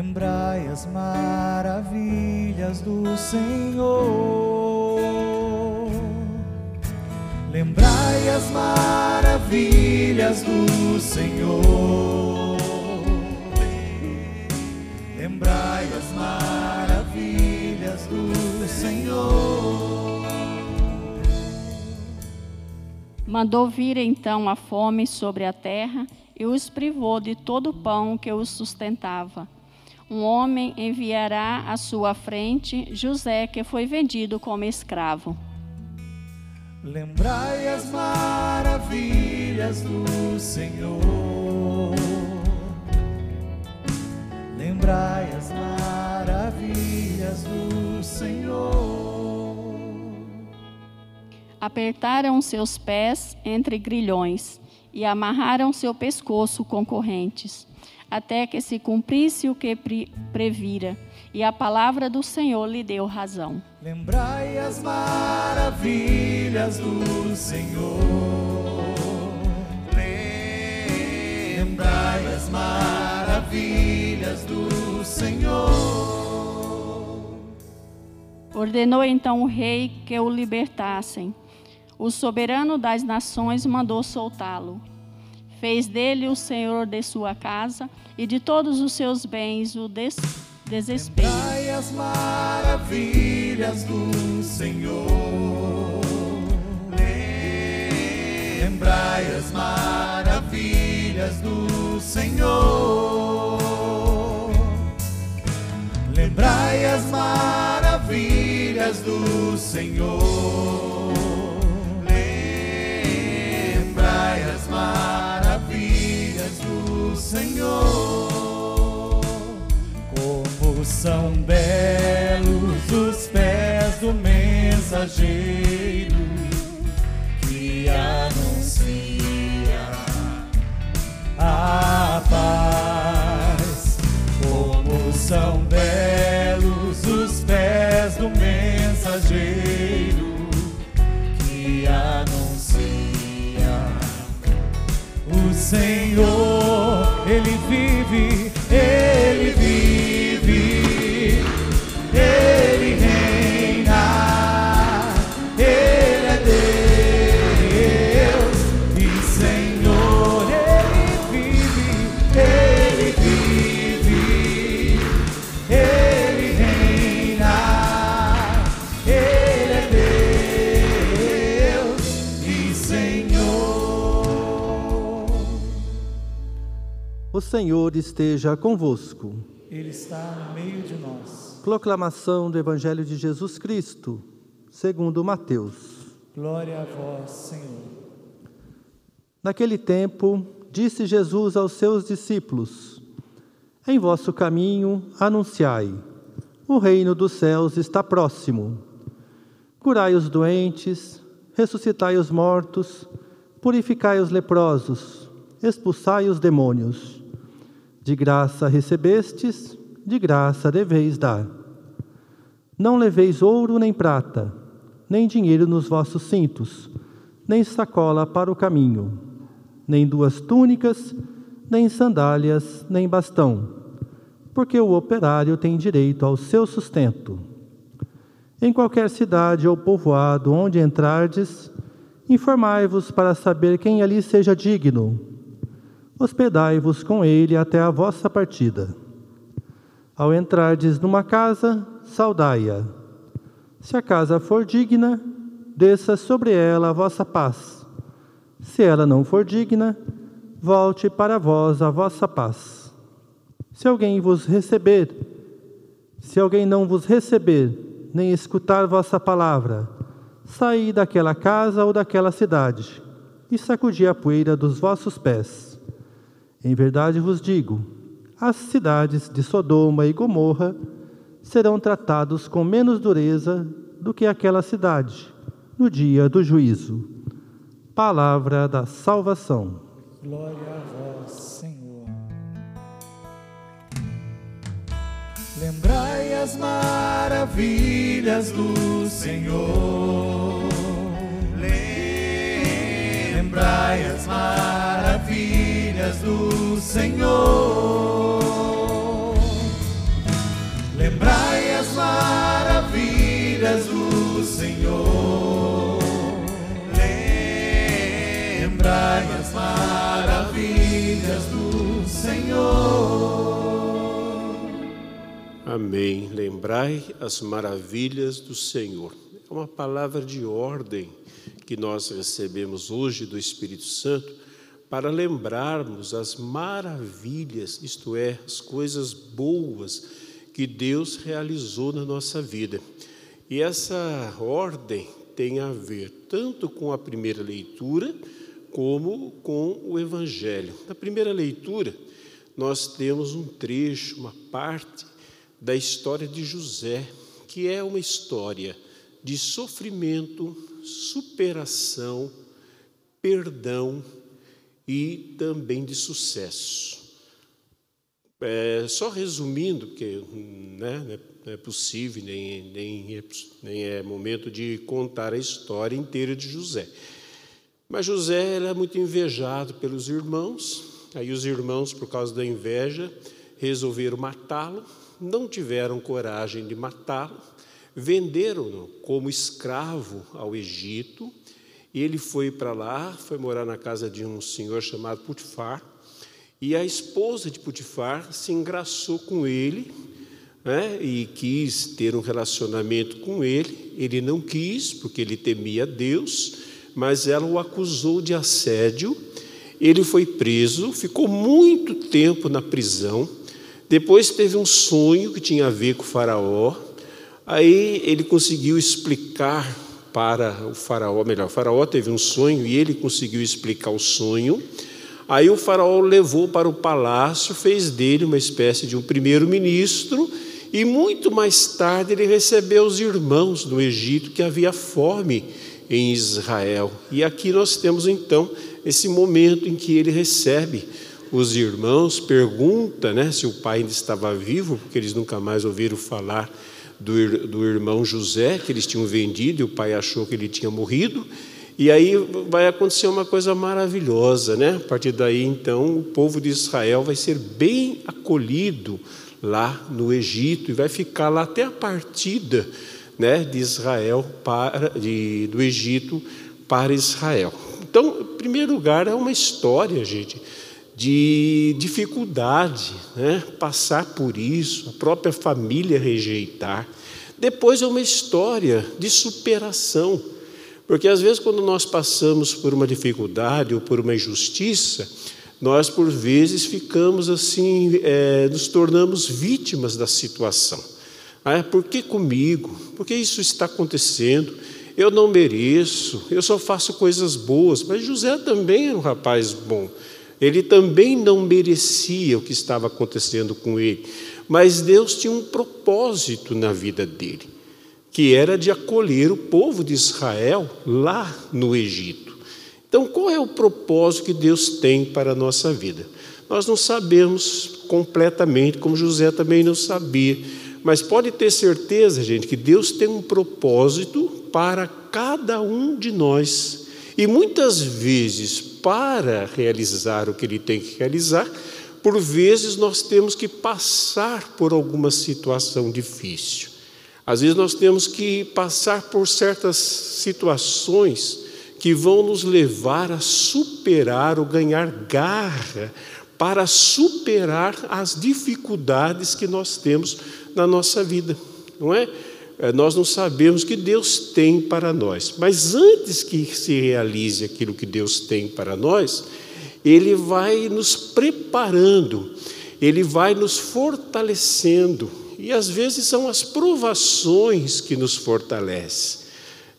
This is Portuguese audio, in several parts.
Lembrai as maravilhas do Senhor. Lembrai as maravilhas do Senhor. Lembrai as maravilhas do Senhor. Mandou vir então a fome sobre a terra e os privou de todo o pão que os sustentava. Um homem enviará à sua frente José, que foi vendido como escravo. Lembrai as maravilhas do Senhor. Lembrai as maravilhas do Senhor. Apertaram seus pés entre grilhões e amarraram seu pescoço com correntes, até que se cumprisse o que pre previra, e a palavra do Senhor lhe deu razão. Lembrai as maravilhas do Senhor. Lembrai as maravilhas do Senhor. Ordenou então o rei que o libertassem. O soberano das nações mandou soltá-lo. Fez dele o senhor de sua casa e de todos os seus bens o des desespero. As maravilhas do Senhor. Lembrai as maravilhas do Senhor. Lembrai as maravilhas do Senhor. Lembrai as maravilhas Senhor. Como são belos os pés do mensageiro que anuncia a paz. Como são belos os pés do mensageiro que anuncia o Senhor, Senhor esteja convosco. Ele está no meio de nós. Proclamação do Evangelho de Jesus Cristo, segundo Mateus. Glória a vós, Senhor. Naquele tempo, disse Jesus aos seus discípulos: Em vosso caminho anunciai: o reino dos céus está próximo. Curai os doentes, ressuscitai os mortos, purificai os leprosos, expulsai os demônios. De graça recebestes, de graça deveis dar. Não leveis ouro nem prata, nem dinheiro nos vossos cintos, nem sacola para o caminho, nem duas túnicas, nem sandálias, nem bastão, porque o operário tem direito ao seu sustento. Em qualquer cidade ou povoado onde entrardes, informai-vos para saber quem ali seja digno. Hospedai-vos com ele até a vossa partida. Ao entrardes numa casa, saudai-a. Se a casa for digna, desça sobre ela a vossa paz. Se ela não for digna, volte para vós a vossa paz. Se alguém vos receber, se alguém não vos receber, nem escutar vossa palavra, saí daquela casa ou daquela cidade e sacudi a poeira dos vossos pés. Em verdade vos digo, as cidades de Sodoma e Gomorra serão tratados com menos dureza do que aquela cidade no dia do juízo. Palavra da salvação. Glória a vós, Senhor. Lembrai as maravilhas do Senhor. Lembrai as maravilhas do Senhor. Lembrai as maravilhas do Senhor. Lembrai as maravilhas do Senhor. Amém. Lembrai as maravilhas do Senhor. É uma palavra de ordem que nós recebemos hoje do Espírito Santo para lembrarmos as maravilhas, isto é, as coisas boas que Deus realizou na nossa vida. E essa ordem tem a ver tanto com a primeira leitura como com o Evangelho. Na primeira leitura, nós temos um trecho, uma parte da história de José, que é uma história de sofrimento, superação, perdão e também de sucesso. É, só resumindo, porque né, não é possível, nem, nem, é, nem é momento de contar a história inteira de José. Mas José era muito invejado pelos irmãos, aí os irmãos, por causa da inveja, resolveram matá-lo, não tiveram coragem de matá-lo, venderam-no como escravo ao Egito, ele foi para lá, foi morar na casa de um senhor chamado Putifar, e a esposa de Putifar se engraçou com ele né, e quis ter um relacionamento com ele. Ele não quis, porque ele temia Deus, mas ela o acusou de assédio. Ele foi preso, ficou muito tempo na prisão. Depois teve um sonho que tinha a ver com o Faraó. Aí ele conseguiu explicar para o Faraó, melhor, o Faraó teve um sonho e ele conseguiu explicar o sonho. Aí o Faraó levou para o palácio, fez dele uma espécie de um primeiro-ministro e muito mais tarde ele recebeu os irmãos do Egito que havia fome em Israel. E aqui nós temos então esse momento em que ele recebe os irmãos, pergunta né, se o pai ainda estava vivo, porque eles nunca mais ouviram falar do, do irmão José, que eles tinham vendido, e o pai achou que ele tinha morrido. E aí vai acontecer uma coisa maravilhosa, né? A partir daí, então, o povo de Israel vai ser bem acolhido lá no Egito e vai ficar lá até a partida né, de Israel para de, do Egito para Israel. Então, em primeiro lugar, é uma história, gente, de dificuldade, né, passar por isso, a própria família rejeitar. Depois é uma história de superação, porque às vezes quando nós passamos por uma dificuldade ou por uma injustiça, nós por vezes ficamos assim, é, nos tornamos vítimas da situação. Ah, por que comigo? Por que isso está acontecendo? Eu não mereço, eu só faço coisas boas. Mas José também era um rapaz bom. Ele também não merecia o que estava acontecendo com ele. Mas Deus tinha um propósito na vida dele, que era de acolher o povo de Israel lá no Egito. Então, qual é o propósito que Deus tem para a nossa vida? Nós não sabemos completamente, como José também não sabia, mas pode ter certeza, gente, que Deus tem um propósito para cada um de nós. E muitas vezes, para realizar o que Ele tem que realizar, por vezes nós temos que passar por alguma situação difícil. Às vezes nós temos que passar por certas situações que vão nos levar a superar ou ganhar garra para superar as dificuldades que nós temos na nossa vida, não é? É? Nós não sabemos o que Deus tem para nós, mas antes que se realize aquilo que Deus tem para nós, Ele vai nos preparando, Ele vai nos fortalecendo, e às vezes são as provações que nos fortalecem.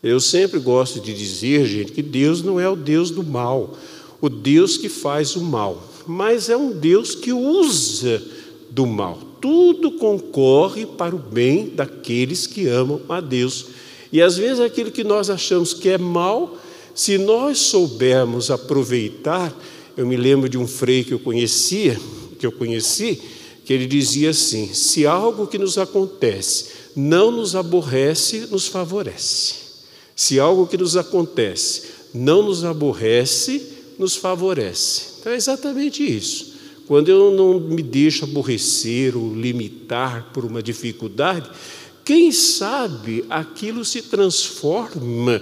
Eu sempre gosto de dizer, gente, que Deus não é o Deus do mal, o Deus que faz o mal, mas é um Deus que usa do mal. Tudo concorre para o bem daqueles que amam a Deus. E às vezes aquilo que nós achamos que é mal, se nós soubermos aproveitar, eu me lembro de um frei que eu conhecia, que eu conheci, que ele dizia assim: se algo que nos acontece não nos aborrece, nos favorece. Se algo que nos acontece não nos aborrece, nos favorece. Então é exatamente isso. Quando eu não me deixo aborrecer ou limitar por uma dificuldade, quem sabe aquilo se transforma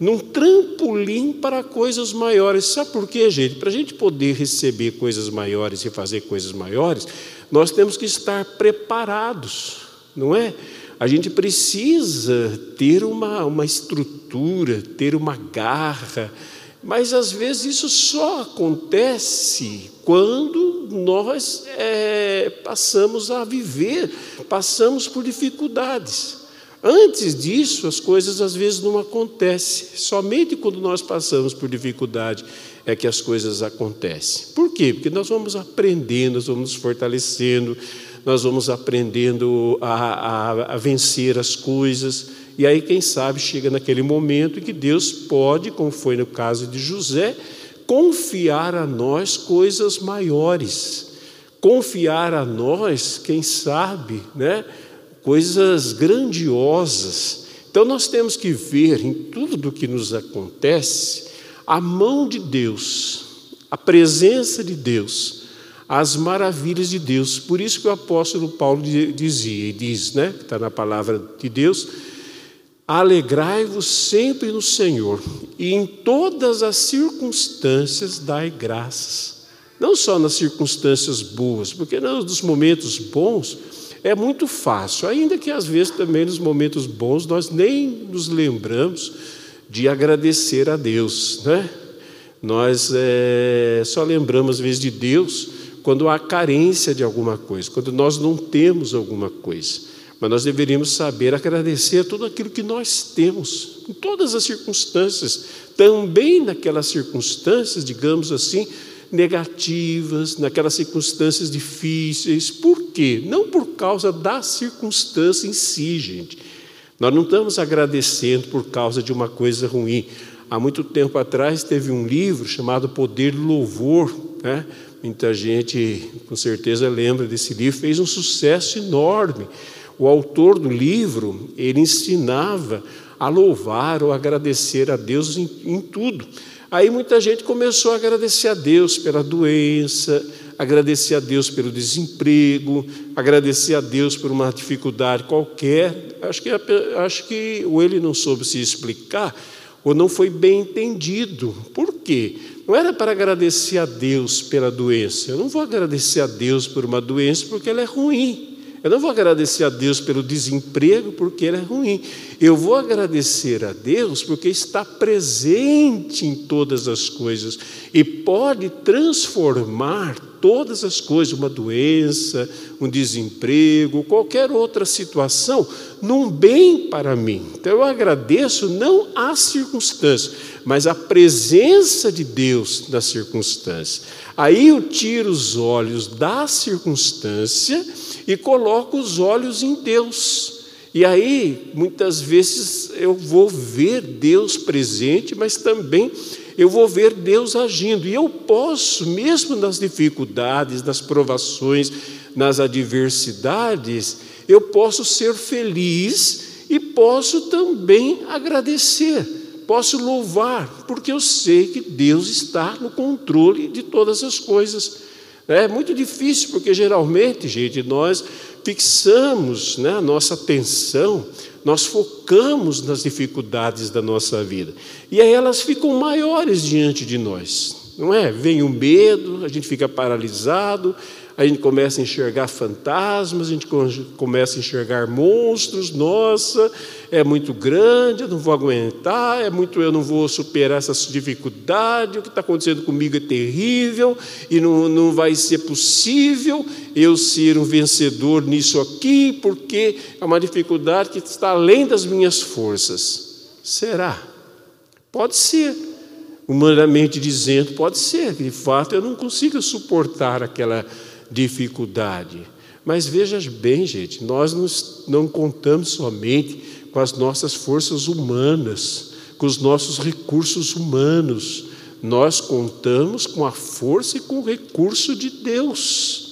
num trampolim para coisas maiores. Sabe por quê, gente? Para a gente poder receber coisas maiores e fazer coisas maiores, nós temos que estar preparados. não é? A gente precisa ter uma, uma estrutura, ter uma garra, mas às vezes isso só acontece quando nós é, passamos a viver, passamos por dificuldades. Antes disso, as coisas às vezes não acontecem. Somente quando nós passamos por dificuldade é que as coisas acontecem. Por quê? Porque nós vamos aprendendo, nós vamos nos fortalecendo, nós vamos aprendendo a, a, a vencer as coisas. E aí, quem sabe, chega naquele momento em que Deus pode, como foi no caso de José, confiar a nós coisas maiores. Confiar a nós, quem sabe, né? coisas grandiosas. Então nós temos que ver em tudo do que nos acontece a mão de Deus, a presença de Deus, as maravilhas de Deus. Por isso que o apóstolo Paulo dizia, e diz, né, que está na palavra de Deus, alegrai-vos sempre no Senhor, e em todas as circunstâncias dai graças. Não só nas circunstâncias boas, porque nos momentos bons é muito fácil, ainda que às vezes também nos momentos bons nós nem nos lembramos de agradecer a Deus, né? Nós é, só lembramos às vezes de Deus quando há carência de alguma coisa, quando nós não temos alguma coisa. Mas nós deveríamos saber agradecer tudo aquilo que nós temos, em todas as circunstâncias, também naquelas circunstâncias, digamos assim, negativas, naquelas circunstâncias difíceis. Por quê? Não por causa da circunstância em si, gente. Nós não estamos agradecendo por causa de uma coisa ruim. Há muito tempo atrás teve um livro chamado Poder do Louvor, né? Muita gente, com certeza, lembra desse livro, fez um sucesso enorme. O autor do livro, ele ensinava a louvar ou agradecer a Deus em, em tudo. Aí muita gente começou a agradecer a Deus pela doença, agradecer a Deus pelo desemprego, agradecer a Deus por uma dificuldade qualquer. Acho que, acho que ou ele não soube se explicar, ou não foi bem entendido. Por quê? Não era para agradecer a Deus pela doença. Eu não vou agradecer a Deus por uma doença porque ela é ruim. Eu não vou agradecer a Deus pelo desemprego porque ele é ruim. Eu vou agradecer a Deus porque está presente em todas as coisas e pode transformar todas as coisas, uma doença, um desemprego, qualquer outra situação, num bem para mim. Então eu agradeço não às circunstâncias, mas a presença de Deus nas circunstâncias. Aí eu tiro os olhos da circunstância e coloco os olhos em Deus. E aí, muitas vezes, eu vou ver Deus presente, mas também eu vou ver Deus agindo. E eu posso, mesmo nas dificuldades, nas provações, nas adversidades, eu posso ser feliz e posso também agradecer, posso louvar, porque eu sei que Deus está no controle de todas as coisas. É muito difícil, porque geralmente, gente, nós fixamos né, a nossa atenção, nós focamos nas dificuldades da nossa vida. E aí elas ficam maiores diante de nós, não é? Vem o medo, a gente fica paralisado, a gente começa a enxergar fantasmas, a gente começa a enxergar monstros, nossa, é muito grande, eu não vou aguentar, é muito, eu não vou superar essa dificuldade, o que está acontecendo comigo é terrível e não, não vai ser possível eu ser um vencedor nisso aqui, porque é uma dificuldade que está além das minhas forças. Será? Pode ser. Humanamente dizendo, pode ser, de fato eu não consigo suportar aquela dificuldade. Mas veja bem, gente, nós não contamos somente com as nossas forças humanas, com os nossos recursos humanos. Nós contamos com a força e com o recurso de Deus.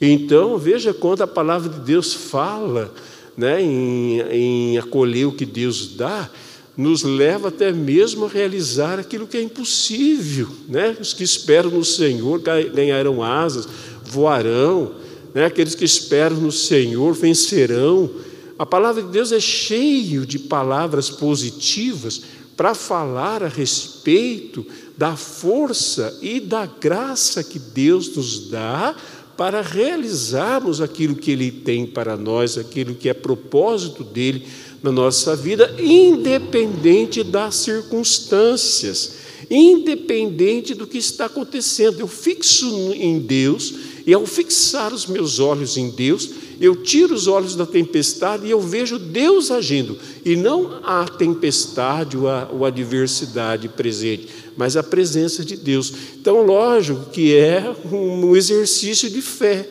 Então, veja quando a palavra de Deus fala né, em, em acolher o que Deus dá, nos leva até mesmo a realizar aquilo que é impossível. Né? Os que esperam no Senhor ganharão asas, voarão, né? aqueles que esperam no Senhor vencerão. A palavra de Deus é cheio de palavras positivas para falar a respeito da força e da graça que Deus nos dá para realizarmos aquilo que Ele tem para nós, aquilo que é propósito dele na nossa vida, independente das circunstâncias, independente do que está acontecendo. Eu fixo em Deus, e ao fixar os meus olhos em Deus, eu tiro os olhos da tempestade e eu vejo Deus agindo, e não a tempestade ou a, ou a adversidade presente, mas a presença de Deus. Então, lógico que é um exercício de fé.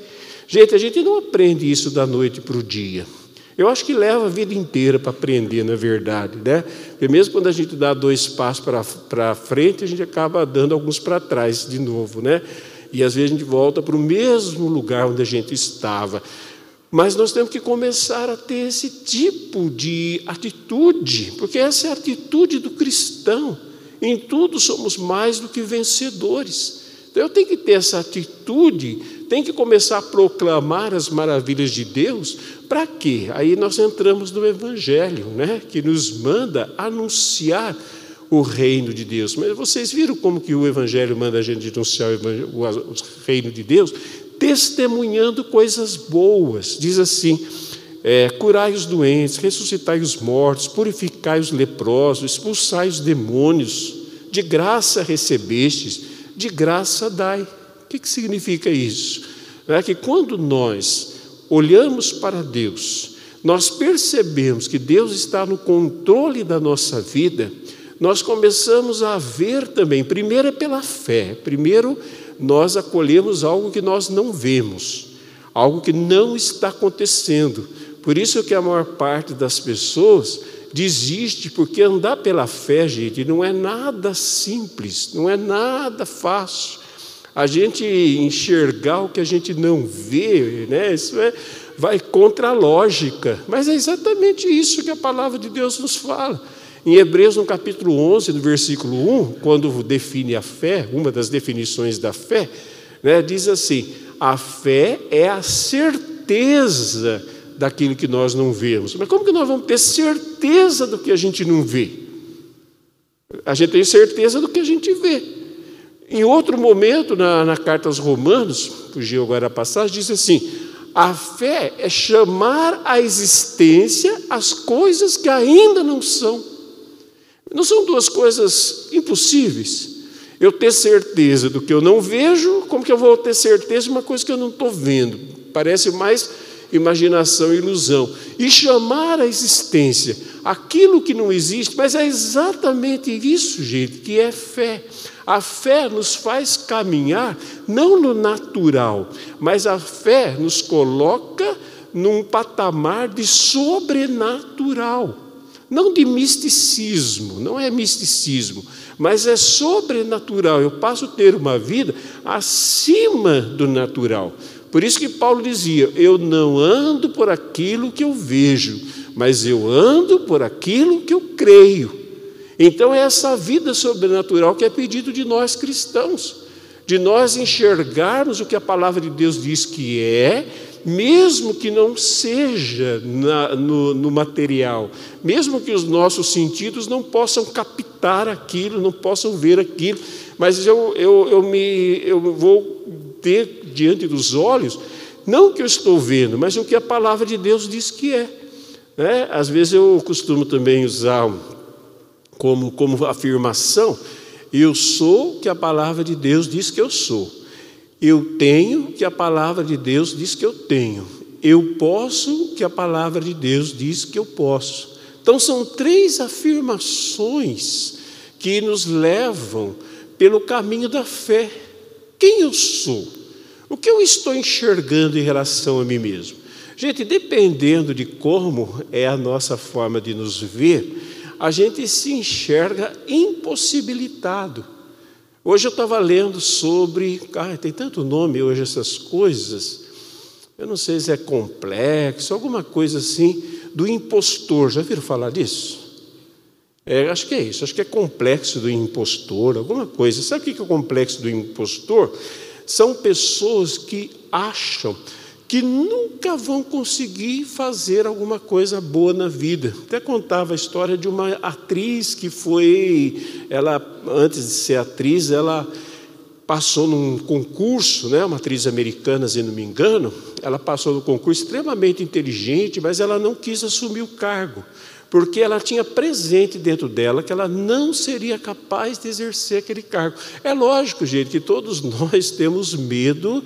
Gente, a gente não aprende isso da noite para o dia. Eu acho que leva a vida inteira para aprender, na verdade, né? Porque mesmo quando a gente dá dois passos para frente, a gente acaba dando alguns para trás de novo, né? E às vezes a gente volta para o mesmo lugar onde a gente estava. Mas nós temos que começar a ter esse tipo de atitude, porque essa é a atitude do cristão. Em tudo somos mais do que vencedores. Então eu tenho que ter essa atitude, tenho que começar a proclamar as maravilhas de Deus, para quê? Aí nós entramos no Evangelho, né? que nos manda anunciar o reino de Deus. Mas vocês viram como que o Evangelho manda a gente anunciar o reino de Deus? Testemunhando coisas boas. Diz assim: é, curai os doentes, ressuscitai os mortos, purificai os leprosos, expulsai os demônios, de graça recebestes, de graça dai. O que, que significa isso? É que quando nós olhamos para Deus, nós percebemos que Deus está no controle da nossa vida, nós começamos a ver também, primeiro é pela fé, primeiro nós acolhemos algo que nós não vemos, algo que não está acontecendo. Por isso que a maior parte das pessoas desiste, porque andar pela fé, gente, não é nada simples, não é nada fácil. A gente enxergar o que a gente não vê, né? Isso é, vai contra a lógica. Mas é exatamente isso que a palavra de Deus nos fala. Em Hebreus, no capítulo 11, no versículo 1, quando define a fé, uma das definições da fé, né, diz assim: a fé é a certeza daquilo que nós não vemos. Mas como que nós vamos ter certeza do que a gente não vê? A gente tem certeza do que a gente vê. Em outro momento, na, na carta aos Romanos, fugiu agora a passagem, diz assim: a fé é chamar à existência as coisas que ainda não são. Não são duas coisas impossíveis. Eu ter certeza do que eu não vejo, como que eu vou ter certeza de uma coisa que eu não estou vendo? Parece mais imaginação e ilusão. E chamar à existência aquilo que não existe, mas é exatamente isso, gente, que é fé. A fé nos faz caminhar não no natural, mas a fé nos coloca num patamar de sobrenatural. Não de misticismo, não é misticismo, mas é sobrenatural. Eu passo a ter uma vida acima do natural. Por isso que Paulo dizia: Eu não ando por aquilo que eu vejo, mas eu ando por aquilo que eu creio. Então é essa vida sobrenatural que é pedido de nós cristãos, de nós enxergarmos o que a palavra de Deus diz que é, mesmo que não seja na, no, no material, mesmo que os nossos sentidos não possam captar aquilo, não possam ver aquilo, mas eu, eu, eu, me, eu vou ter diante dos olhos, não o que eu estou vendo, mas o que a palavra de Deus diz que é. Né? Às vezes eu costumo também usar como, como afirmação: eu sou o que a palavra de Deus diz que eu sou. Eu tenho que a palavra de Deus diz que eu tenho. Eu posso que a palavra de Deus diz que eu posso. Então, são três afirmações que nos levam pelo caminho da fé. Quem eu sou? O que eu estou enxergando em relação a mim mesmo? Gente, dependendo de como é a nossa forma de nos ver, a gente se enxerga impossibilitado. Hoje eu estava lendo sobre. Ah, tem tanto nome hoje essas coisas. Eu não sei se é complexo, alguma coisa assim, do impostor. Já viram falar disso? É, acho que é isso, acho que é complexo do impostor, alguma coisa. Sabe o que é o complexo do impostor? São pessoas que acham que nunca vão conseguir fazer alguma coisa boa na vida. Até contava a história de uma atriz que foi, ela antes de ser atriz, ela passou num concurso, né, uma atriz americana, se não me engano, ela passou no concurso extremamente inteligente, mas ela não quis assumir o cargo, porque ela tinha presente dentro dela que ela não seria capaz de exercer aquele cargo. É lógico, gente, que todos nós temos medo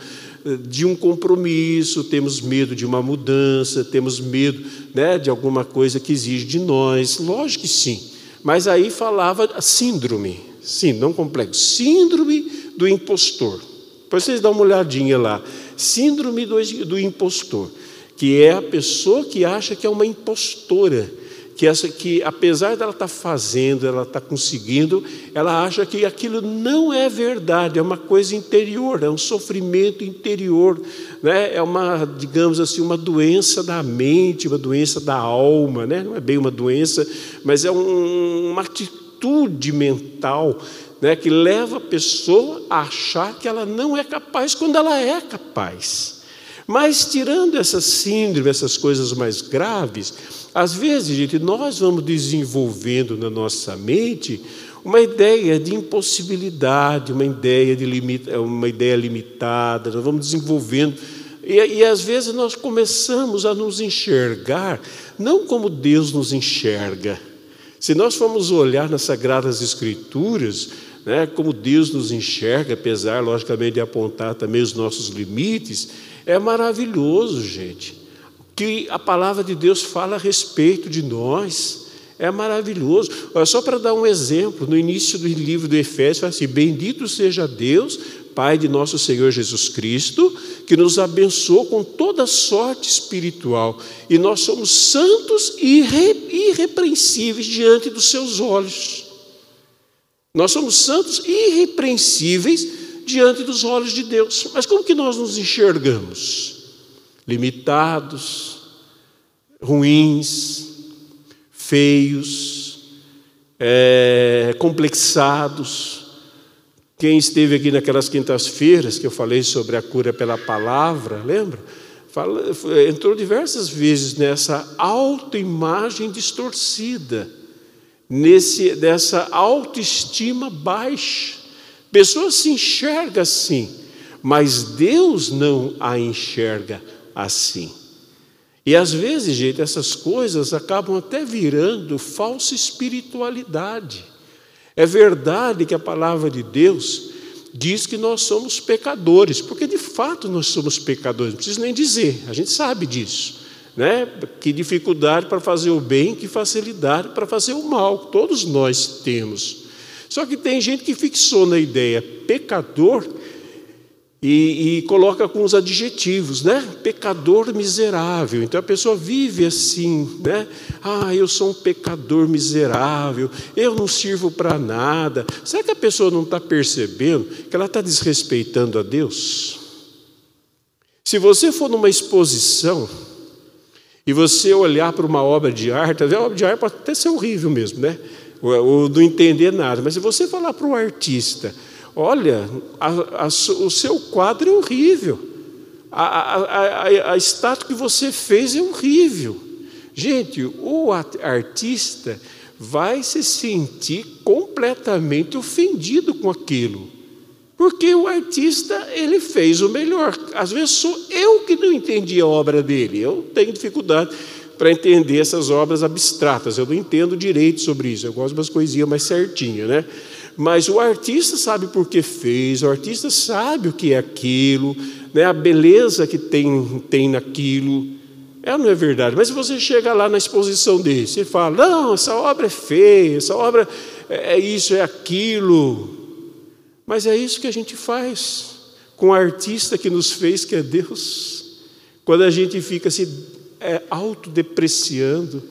de um compromisso, temos medo de uma mudança, temos medo né, de alguma coisa que exige de nós. Lógico que sim. Mas aí falava síndrome, sim, não complexo, síndrome do impostor. Depois vocês dão uma olhadinha lá. Síndrome do, do impostor, que é a pessoa que acha que é uma impostora, que, essa, que apesar dela estar tá fazendo, ela está conseguindo, ela acha que aquilo não é verdade, é uma coisa interior, é um sofrimento interior, né? é uma, digamos assim, uma doença da mente, uma doença da alma, né? não é bem uma doença, mas é um, uma atitude mental né, que leva a pessoa a achar que ela não é capaz quando ela é capaz. Mas tirando essa síndrome, essas coisas mais graves, às vezes, gente, nós vamos desenvolvendo na nossa mente uma ideia de impossibilidade, uma ideia, de limita, uma ideia limitada, nós vamos desenvolvendo. E, e às vezes nós começamos a nos enxergar não como Deus nos enxerga. Se nós formos olhar nas Sagradas Escrituras, né, como Deus nos enxerga, apesar, logicamente, de apontar também os nossos limites, é maravilhoso, gente. Que a palavra de Deus fala a respeito de nós. É maravilhoso. Olha, só para dar um exemplo, no início do livro do Efésios, fala assim: Bendito seja Deus, Pai de nosso Senhor Jesus Cristo, que nos abençoou com toda sorte espiritual, e nós somos santos e irrepreensíveis diante dos seus olhos. Nós somos santos e irrepreensíveis diante dos olhos de Deus. Mas como que nós nos enxergamos? Limitados, ruins, feios, é, complexados. Quem esteve aqui naquelas quintas-feiras que eu falei sobre a cura pela palavra, lembra? Fala, entrou diversas vezes nessa autoimagem distorcida nesse, dessa autoestima baixa. Pessoa se enxerga assim, mas Deus não a enxerga assim. E às vezes, gente, essas coisas acabam até virando falsa espiritualidade. É verdade que a palavra de Deus diz que nós somos pecadores, porque de fato nós somos pecadores, não preciso nem dizer, a gente sabe disso. Né? Que dificuldade para fazer o bem, que facilidade para fazer o mal. Todos nós temos. Só que tem gente que fixou na ideia pecador e, e, coloca com os adjetivos, né? Pecador miserável. Então a pessoa vive assim, né? Ah, eu sou um pecador miserável, eu não sirvo para nada. Será que a pessoa não está percebendo que ela está desrespeitando a Deus? Se você for numa exposição, e você olhar para uma obra de arte, a obra de arte pode até ser horrível mesmo, né? Ou não entender nada, mas se você falar para o artista, olha, a, a, o seu quadro é horrível, a, a, estátua que você fez é horrível. Gente, o artista vai se sentir completamente ofendido com aquilo. Porque o artista, ele fez o melhor. Às vezes sou eu que não entendi a obra dele. Eu tenho dificuldade para entender essas obras abstratas. Eu não entendo direito sobre isso. Eu gosto de umas coisinhas mais certinhas, né? Mas o artista sabe por que fez, o artista sabe o que é aquilo, né? a beleza que tem, tem naquilo. É não é verdade? Mas você chega lá na exposição dele, você fala: não, essa obra é feia, essa obra é, é isso, é aquilo. Mas é isso que a gente faz com o artista que nos fez, que é Deus. Quando a gente fica se é, autodepreciando,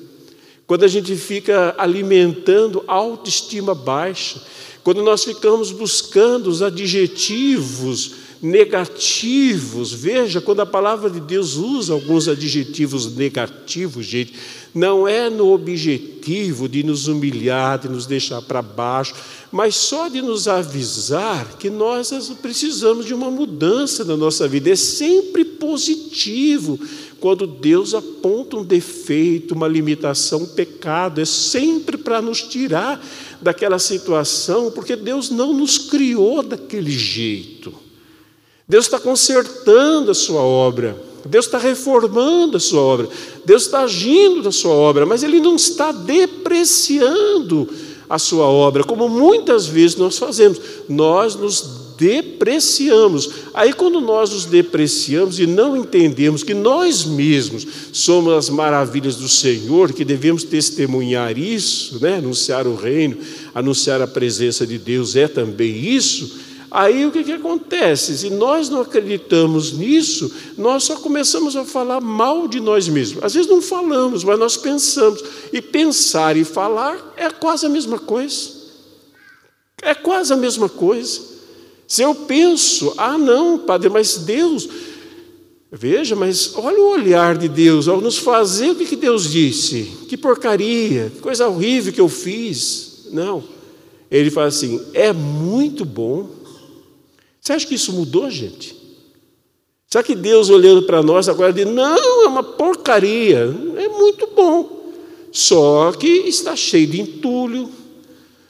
quando a gente fica alimentando autoestima baixa, quando nós ficamos buscando os adjetivos negativos. Veja, quando a palavra de Deus usa alguns adjetivos negativos, gente, não é no objetivo de nos humilhar, de nos deixar para baixo, mas só de nos avisar que nós precisamos de uma mudança na nossa vida. É sempre positivo quando Deus aponta um defeito, uma limitação, um pecado, é sempre para nos tirar daquela situação, porque Deus não nos criou daquele jeito. Deus está consertando a sua obra, Deus está reformando a sua obra, Deus está agindo na sua obra, mas Ele não está depreciando a sua obra, como muitas vezes nós fazemos. Nós nos depreciamos. Aí, quando nós nos depreciamos e não entendemos que nós mesmos somos as maravilhas do Senhor, que devemos testemunhar isso, né? anunciar o reino, anunciar a presença de Deus é também isso. Aí o que, que acontece? Se nós não acreditamos nisso, nós só começamos a falar mal de nós mesmos. Às vezes não falamos, mas nós pensamos. E pensar e falar é quase a mesma coisa. É quase a mesma coisa. Se eu penso, ah, não, Padre, mas Deus. Veja, mas olha o olhar de Deus ao nos fazer o que, Deus disse. Que porcaria, que coisa horrível que eu fiz. Não. Ele fala assim: é muito bom. Você acha que isso mudou, gente? Será que Deus olhando para nós agora diz: não, é uma porcaria, é muito bom. Só que está cheio de entulho,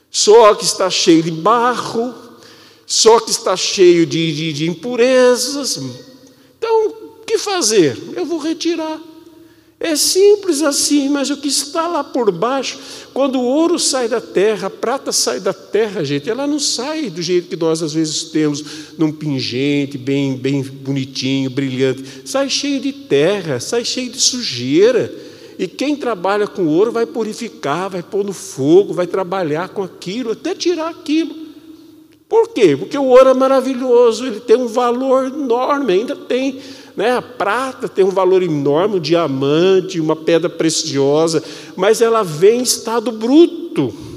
só que está cheio de barro, só que está cheio de, de, de impurezas. Então, o que fazer? Eu vou retirar. É simples assim, mas o que está lá por baixo, quando o ouro sai da terra, a prata sai da terra, gente, ela não sai do jeito que nós às vezes temos, num pingente, bem, bem bonitinho, brilhante. Sai cheio de terra, sai cheio de sujeira. E quem trabalha com ouro vai purificar, vai pôr no fogo, vai trabalhar com aquilo, até tirar aquilo. Por quê? Porque o ouro é maravilhoso, ele tem um valor enorme, ainda tem. Né? A prata tem um valor enorme, o diamante, uma pedra preciosa, mas ela vem em estado bruto.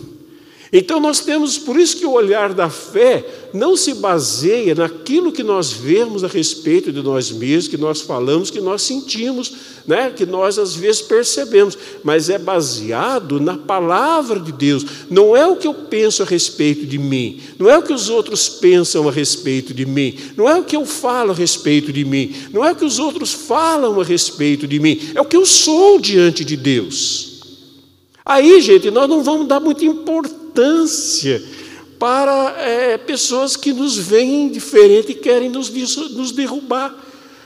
Então nós temos, por isso que o olhar da fé não se baseia naquilo que nós vemos a respeito de nós mesmos, que nós falamos, que nós sentimos, né? que nós às vezes percebemos, mas é baseado na palavra de Deus. Não é o que eu penso a respeito de mim, não é o que os outros pensam a respeito de mim, não é o que eu falo a respeito de mim, não é o que os outros falam a respeito de mim, é o que eu sou diante de Deus. Aí, gente, nós não vamos dar muita importância para é, pessoas que nos veem diferente e querem nos, nos derrubar.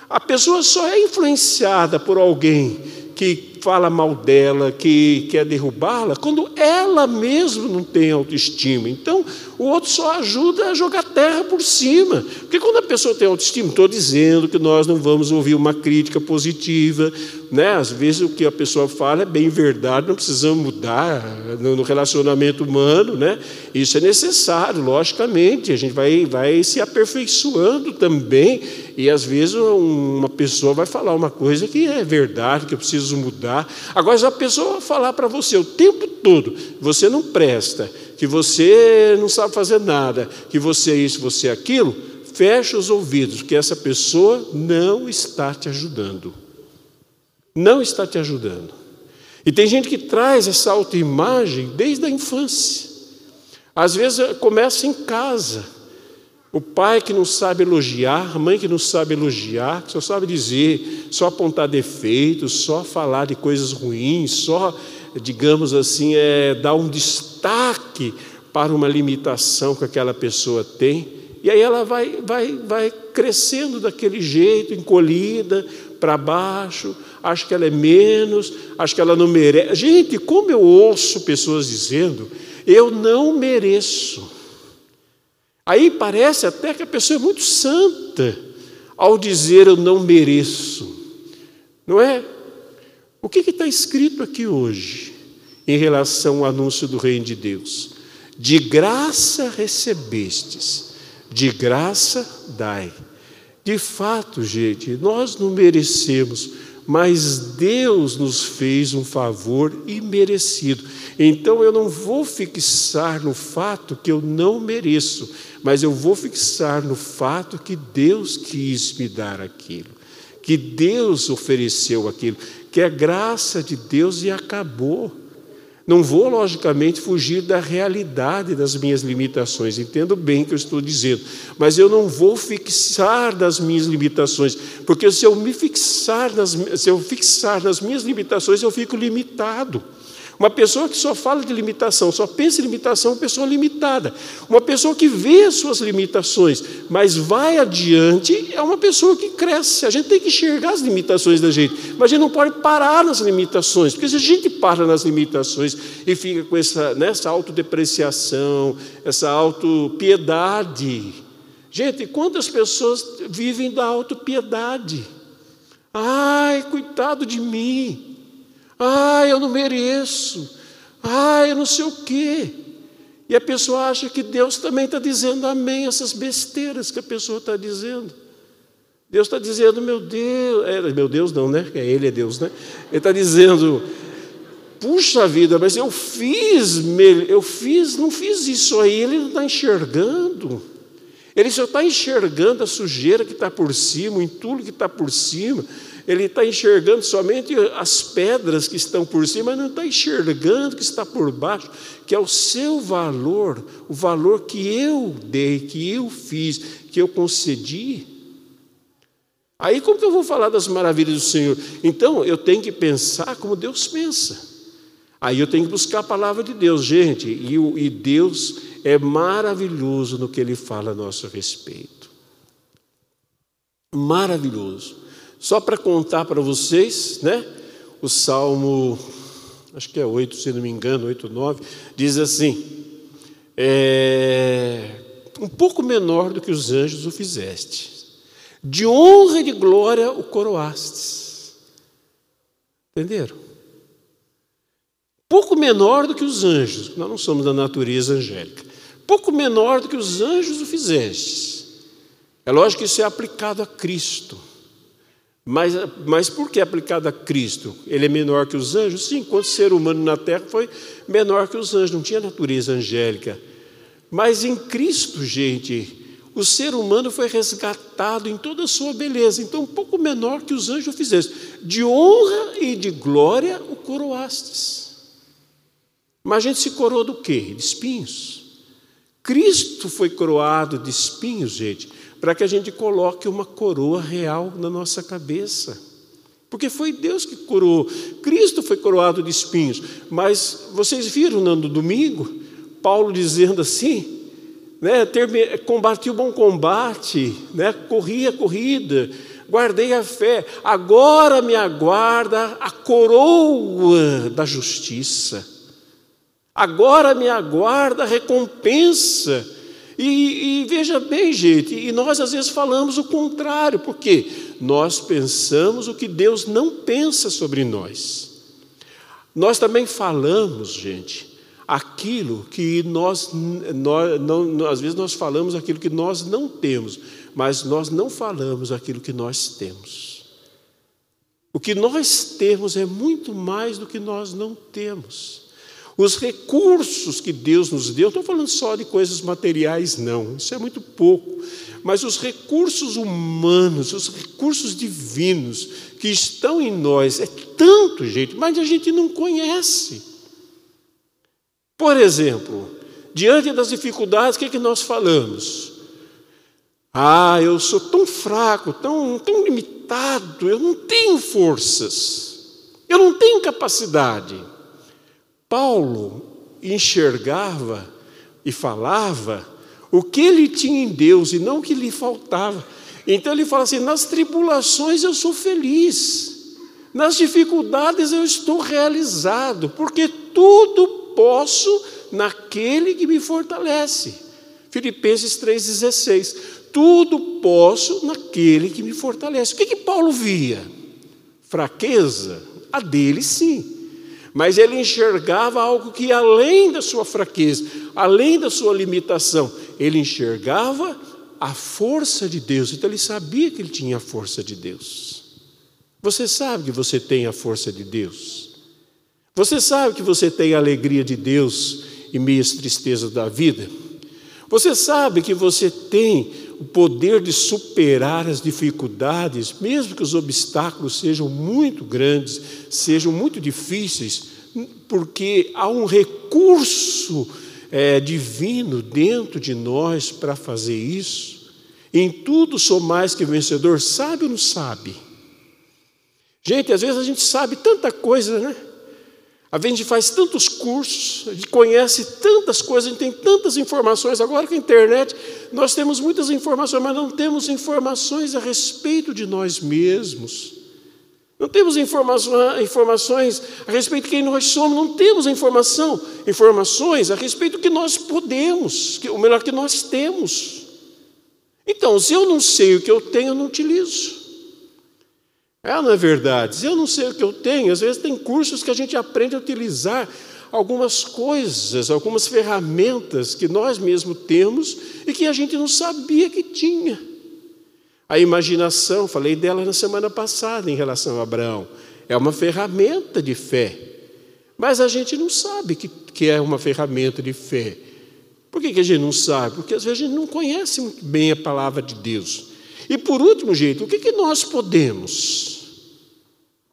A pessoa só é influenciada por alguém que fala mal dela, que quer derrubá-la, quando ela mesma não tem autoestima. Então, o outro só ajuda a jogar terra por cima. Porque quando a pessoa tem autoestima, estou dizendo que nós não vamos ouvir uma crítica positiva, né? Às vezes o que a pessoa fala é bem verdade, não precisamos mudar no relacionamento humano, né? Isso é necessário, logicamente, a gente vai, vai se aperfeiçoando também, e às vezes uma pessoa vai falar uma coisa que é verdade, que eu preciso mudar. Agora, se a pessoa falar para você o tempo todo, você não presta, que você não sabe fazer nada, que você é isso, você é aquilo, fecha os ouvidos, porque essa pessoa não está te ajudando. Não está te ajudando. E tem gente que traz essa autoimagem desde a infância. Às vezes começa em casa. O pai que não sabe elogiar, a mãe que não sabe elogiar, que só sabe dizer, só apontar defeitos, só falar de coisas ruins, só digamos assim, é dar um destaque para uma limitação que aquela pessoa tem. E aí ela vai, vai, vai crescendo daquele jeito, encolhida, para baixo, acho que ela é menos, acho que ela não merece. Gente, como eu ouço pessoas dizendo, eu não mereço. Aí parece até que a pessoa é muito santa ao dizer eu não mereço. Não é? O que está escrito aqui hoje em relação ao anúncio do Reino de Deus? De graça recebestes, de graça dai. De fato, gente, nós não merecemos, mas Deus nos fez um favor imerecido. Então eu não vou fixar no fato que eu não mereço, mas eu vou fixar no fato que Deus quis me dar aquilo, que Deus ofereceu aquilo, que é graça de Deus e acabou. Não vou, logicamente, fugir da realidade das minhas limitações, entendo bem o que eu estou dizendo, mas eu não vou fixar nas minhas limitações, porque se eu me fixar nas, se eu fixar nas minhas limitações, eu fico limitado. Uma pessoa que só fala de limitação, só pensa em limitação, é uma pessoa limitada. Uma pessoa que vê as suas limitações, mas vai adiante, é uma pessoa que cresce. A gente tem que enxergar as limitações da gente, mas a gente não pode parar nas limitações, porque se a gente para nas limitações e fica com essa, né, essa autodepreciação, essa autopiedade. Gente, quantas pessoas vivem da autopiedade? Ai, coitado de mim. Ah, eu não mereço. Ah, eu não sei o quê. E a pessoa acha que Deus também está dizendo amém, essas besteiras que a pessoa está dizendo. Deus está dizendo, meu Deus, é, meu Deus não, né? É Ele é Deus, né? Ele está dizendo, puxa vida, mas eu fiz, eu fiz, não fiz isso aí, ele não está enxergando. Ele só está enxergando a sujeira que está por cima, o entulho que está por cima ele está enxergando somente as pedras que estão por cima, mas não está enxergando o que está por baixo, que é o seu valor, o valor que eu dei, que eu fiz, que eu concedi. Aí como que eu vou falar das maravilhas do Senhor? Então eu tenho que pensar como Deus pensa. Aí eu tenho que buscar a palavra de Deus, gente, e, e Deus é maravilhoso no que Ele fala a nosso respeito. Maravilhoso. Só para contar para vocês, né? O Salmo, acho que é 8, se não me engano, 8, 9, diz assim: é, um pouco menor do que os anjos o fizeste, de honra e de glória o coroastes. Entenderam? Pouco menor do que os anjos, nós não somos da natureza angélica. Pouco menor do que os anjos o fizeste. É lógico que isso é aplicado a Cristo. Mas, mas por que aplicado a Cristo? Ele é menor que os anjos? Sim, enquanto ser humano na terra foi menor que os anjos, não tinha natureza angélica. Mas em Cristo, gente, o ser humano foi resgatado em toda a sua beleza, então um pouco menor que os anjos fizessem. De honra e de glória o coroastes. Mas a gente se coroou do quê? De espinhos. Cristo foi coroado de espinhos, gente para que a gente coloque uma coroa real na nossa cabeça. Porque foi Deus que coroou. Cristo foi coroado de espinhos. Mas vocês viram no domingo, Paulo dizendo assim, né, combati o bom combate, né, corri a corrida, guardei a fé, agora me aguarda a coroa da justiça. Agora me aguarda a recompensa e, e, veja bem, gente, e nós às vezes falamos o contrário, porque nós pensamos o que Deus não pensa sobre nós. Nós também falamos, gente, aquilo que nós, nós não, às vezes nós falamos aquilo que nós não temos, mas nós não falamos aquilo que nós temos. O que nós temos é muito mais do que nós não temos. Os recursos que Deus nos deu, estou falando só de coisas materiais, não, isso é muito pouco, mas os recursos humanos, os recursos divinos que estão em nós, é tanto, gente, mas a gente não conhece. Por exemplo, diante das dificuldades, o que, é que nós falamos? Ah, eu sou tão fraco, tão, tão limitado, eu não tenho forças, eu não tenho capacidade. Paulo enxergava e falava o que ele tinha em Deus e não o que lhe faltava. Então ele fala assim: nas tribulações eu sou feliz, nas dificuldades eu estou realizado, porque tudo posso naquele que me fortalece. Filipenses 3,16: tudo posso naquele que me fortalece. O que, que Paulo via? Fraqueza? A dele sim mas ele enxergava algo que além da sua fraqueza, além da sua limitação, ele enxergava a força de Deus. Então ele sabia que ele tinha a força de Deus. Você sabe que você tem a força de Deus. Você sabe que você tem a alegria de Deus em meio às tristezas da vida. Você sabe que você tem o poder de superar as dificuldades, mesmo que os obstáculos sejam muito grandes, sejam muito difíceis, porque há um recurso é, divino dentro de nós para fazer isso. Em tudo sou mais que vencedor, sabe ou não sabe? Gente, às vezes a gente sabe tanta coisa, né? A gente faz tantos cursos, a gente conhece tantas coisas, a gente tem tantas informações. Agora com a internet, nós temos muitas informações, mas não temos informações a respeito de nós mesmos. Não temos informações a respeito de quem nós somos, não temos informação, informações a respeito do que nós podemos, o melhor que nós temos. Então, se eu não sei o que eu tenho, eu não utilizo. É, não é verdade? Eu não sei o que eu tenho, às vezes tem cursos que a gente aprende a utilizar algumas coisas, algumas ferramentas que nós mesmos temos e que a gente não sabia que tinha. A imaginação, falei dela na semana passada em relação a Abraão, é uma ferramenta de fé. Mas a gente não sabe que, que é uma ferramenta de fé. Por que, que a gente não sabe? Porque às vezes a gente não conhece muito bem a palavra de Deus. E por último, gente, o que, que nós podemos?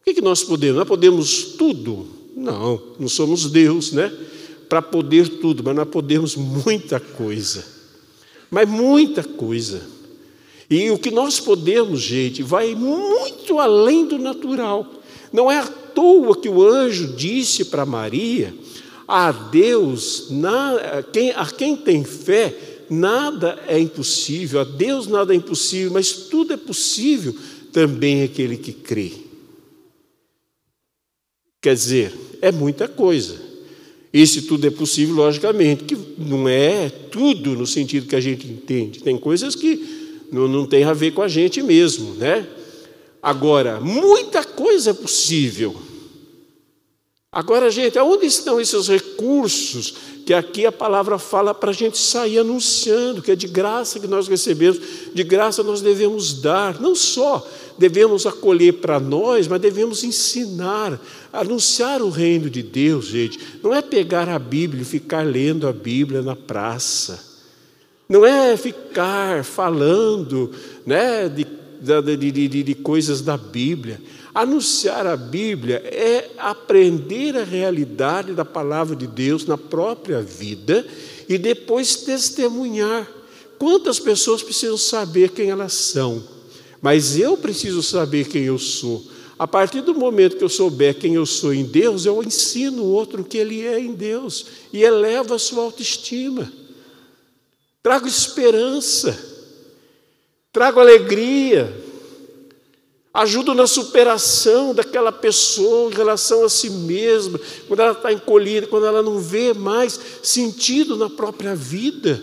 O que, que nós podemos? Nós podemos tudo? Não, não somos Deus, né? Para poder tudo, mas nós podemos muita coisa. Mas muita coisa. E o que nós podemos, gente, vai muito além do natural. Não é à toa que o anjo disse para Maria: a Deus, a quem, a quem tem fé, nada é impossível, a Deus nada é impossível, mas tudo é possível também aquele que crê. Quer dizer, é muita coisa. E se tudo é possível, logicamente, que não é tudo no sentido que a gente entende. Tem coisas que não, não tem a ver com a gente mesmo, né? Agora, muita coisa é possível. Agora, gente, aonde estão esses recursos que aqui a palavra fala para a gente sair anunciando, que é de graça que nós recebemos, de graça nós devemos dar, não só devemos acolher para nós, mas devemos ensinar, anunciar o reino de Deus, gente. Não é pegar a Bíblia e ficar lendo a Bíblia na praça. Não é ficar falando né, de, de, de, de coisas da Bíblia. Anunciar a Bíblia é aprender a realidade da palavra de Deus na própria vida e depois testemunhar. Quantas pessoas precisam saber quem elas são? Mas eu preciso saber quem eu sou. A partir do momento que eu souber quem eu sou em Deus, eu ensino o outro que ele é em Deus e eleva a sua autoestima trago esperança, trago alegria, ajudo na superação daquela pessoa em relação a si mesma, quando ela está encolhida, quando ela não vê mais sentido na própria vida.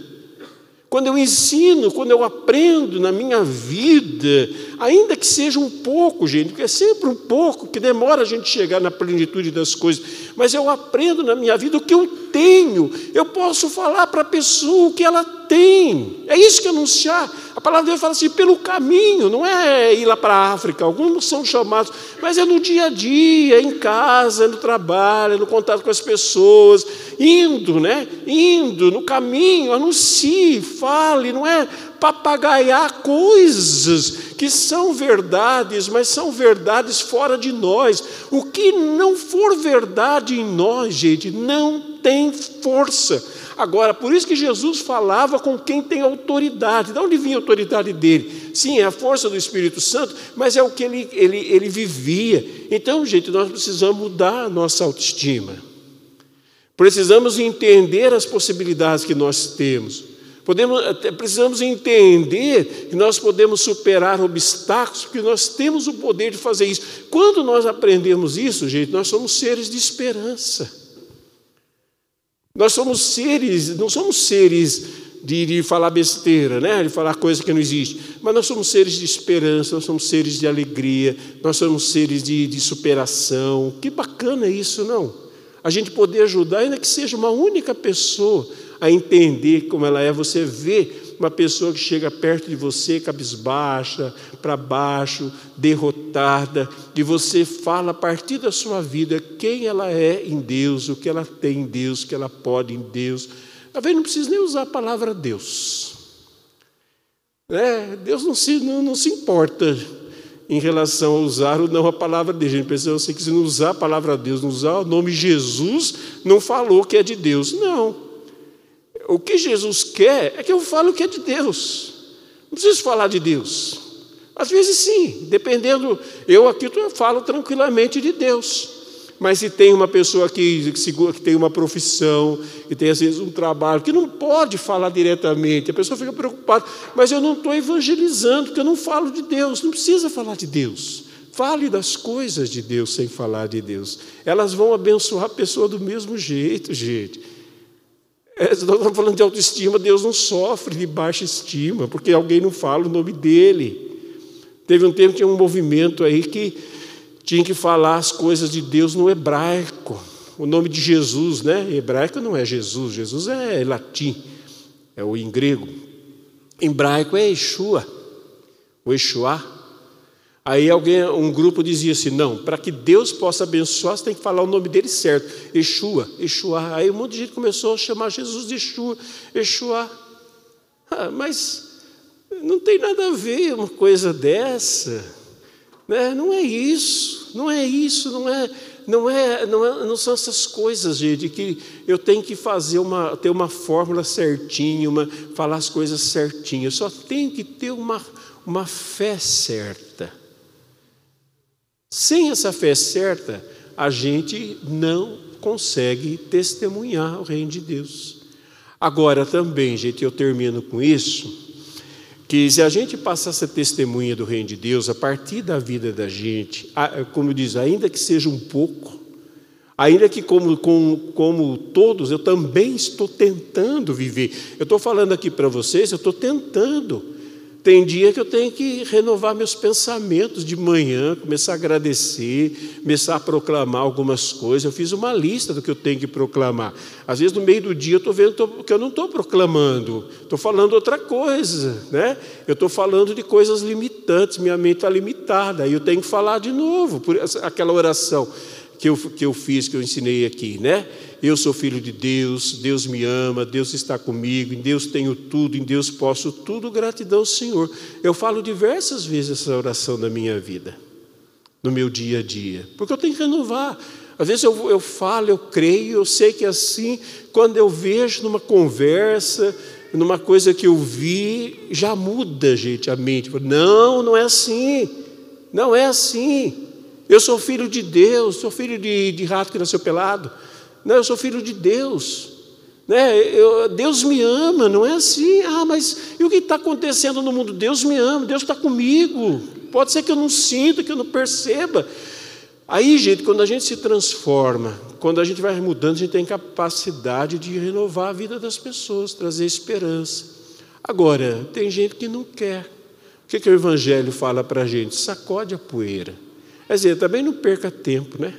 Quando eu ensino, quando eu aprendo na minha vida, ainda que seja um pouco, gente, porque é sempre um pouco que demora a gente chegar na plenitude das coisas, mas eu aprendo na minha vida o que eu tenho, eu posso falar para a pessoa o que ela tem, é isso que anunciar. A palavra de Deus fala assim: pelo caminho, não é ir lá para a África, alguns são chamados, mas é no dia a dia, em casa, no trabalho, no contato com as pessoas, indo, né? Indo no caminho, anuncie, fale, não é papagaiar coisas que são verdades, mas são verdades fora de nós. O que não for verdade em nós, gente, não tem força. Agora, por isso que Jesus falava com quem tem autoridade. De onde vinha a autoridade dele? Sim, é a força do Espírito Santo, mas é o que ele, ele, ele vivia. Então, gente, nós precisamos mudar a nossa autoestima. Precisamos entender as possibilidades que nós temos. Podemos, precisamos entender que nós podemos superar obstáculos, porque nós temos o poder de fazer isso. Quando nós aprendemos isso, gente, nós somos seres de esperança. Nós somos seres, não somos seres de, de, falar besteira, né? de falar coisa que não existe, mas nós somos seres de esperança, nós somos seres de alegria, nós somos seres de, de superação. Que bacana isso, não? A gente poder ajudar, ainda que seja uma única pessoa, a entender como ela é, você vê uma pessoa que chega perto de você, cabisbaixa, para baixo, derrotada, e você fala a partir da sua vida quem ela é em Deus, o que ela tem em Deus, o que ela pode em Deus. Talvez não precise nem usar a palavra Deus. É, Deus não se, não, não se importa em relação a usar ou não a palavra de Deus. A pensa assim, que se não usar a palavra de Deus, não usar o nome Jesus, não falou que é de Deus. Não. O que Jesus quer é que eu falo que é de Deus. Não preciso falar de Deus. Às vezes sim, dependendo, eu aqui eu falo tranquilamente de Deus. Mas se tem uma pessoa que, que tem uma profissão, que tem às vezes um trabalho, que não pode falar diretamente, a pessoa fica preocupada, mas eu não estou evangelizando, porque eu não falo de Deus, não precisa falar de Deus. Fale das coisas de Deus sem falar de Deus. Elas vão abençoar a pessoa do mesmo jeito, gente. É, nós estamos falando de autoestima, Deus não sofre de baixa estima, porque alguém não fala o nome dele. Teve um tempo que tinha um movimento aí que tinha que falar as coisas de Deus no hebraico. O nome de Jesus, né? Hebraico não é Jesus, Jesus é latim, é o em grego. Em hebraico é Yeshua, o Yeshua. Aí alguém, um grupo dizia assim: não, para que Deus possa abençoar, você tem que falar o nome dele certo, Yeshua, Yeshua. Aí um monte de gente começou a chamar Jesus de Yeshua, Yeshua. Ah, mas não tem nada a ver uma coisa dessa. Né? Não é isso, não é isso, não é, não é, não é, não são essas coisas, gente, que eu tenho que fazer uma, ter uma fórmula certinha, uma, falar as coisas certinho. Eu só tenho que ter uma, uma fé certa. Sem essa fé certa, a gente não consegue testemunhar o reino de Deus. Agora também, gente, eu termino com isso que se a gente passasse a testemunha do reino de Deus a partir da vida da gente, como diz, ainda que seja um pouco, ainda que como, como, como todos, eu também estou tentando viver. Eu estou falando aqui para vocês, eu estou tentando tem dia que eu tenho que renovar meus pensamentos de manhã, começar a agradecer, começar a proclamar algumas coisas. Eu fiz uma lista do que eu tenho que proclamar. Às vezes, no meio do dia, eu estou vendo que eu não estou proclamando, estou falando outra coisa. Né? Eu estou falando de coisas limitantes, minha mente está limitada, aí eu tenho que falar de novo, por aquela oração que eu, que eu fiz, que eu ensinei aqui, né? Eu sou filho de Deus, Deus me ama, Deus está comigo, em Deus tenho tudo, em Deus posso tudo, gratidão ao Senhor. Eu falo diversas vezes essa oração na minha vida, no meu dia a dia, porque eu tenho que renovar. Às vezes eu, eu falo, eu creio, eu sei que é assim, quando eu vejo numa conversa, numa coisa que eu vi, já muda, gente, a mente. Não, não é assim, não é assim. Eu sou filho de Deus, sou filho de, de rato que nasceu pelado. Não, eu sou filho de Deus. Né? Eu, Deus me ama, não é assim. Ah, mas e o que está acontecendo no mundo? Deus me ama, Deus está comigo. Pode ser que eu não sinta, que eu não perceba. Aí, gente, quando a gente se transforma, quando a gente vai mudando, a gente tem capacidade de renovar a vida das pessoas, trazer esperança. Agora, tem gente que não quer. O que, que o Evangelho fala para a gente? Sacode a poeira. Quer dizer, também não perca tempo, né?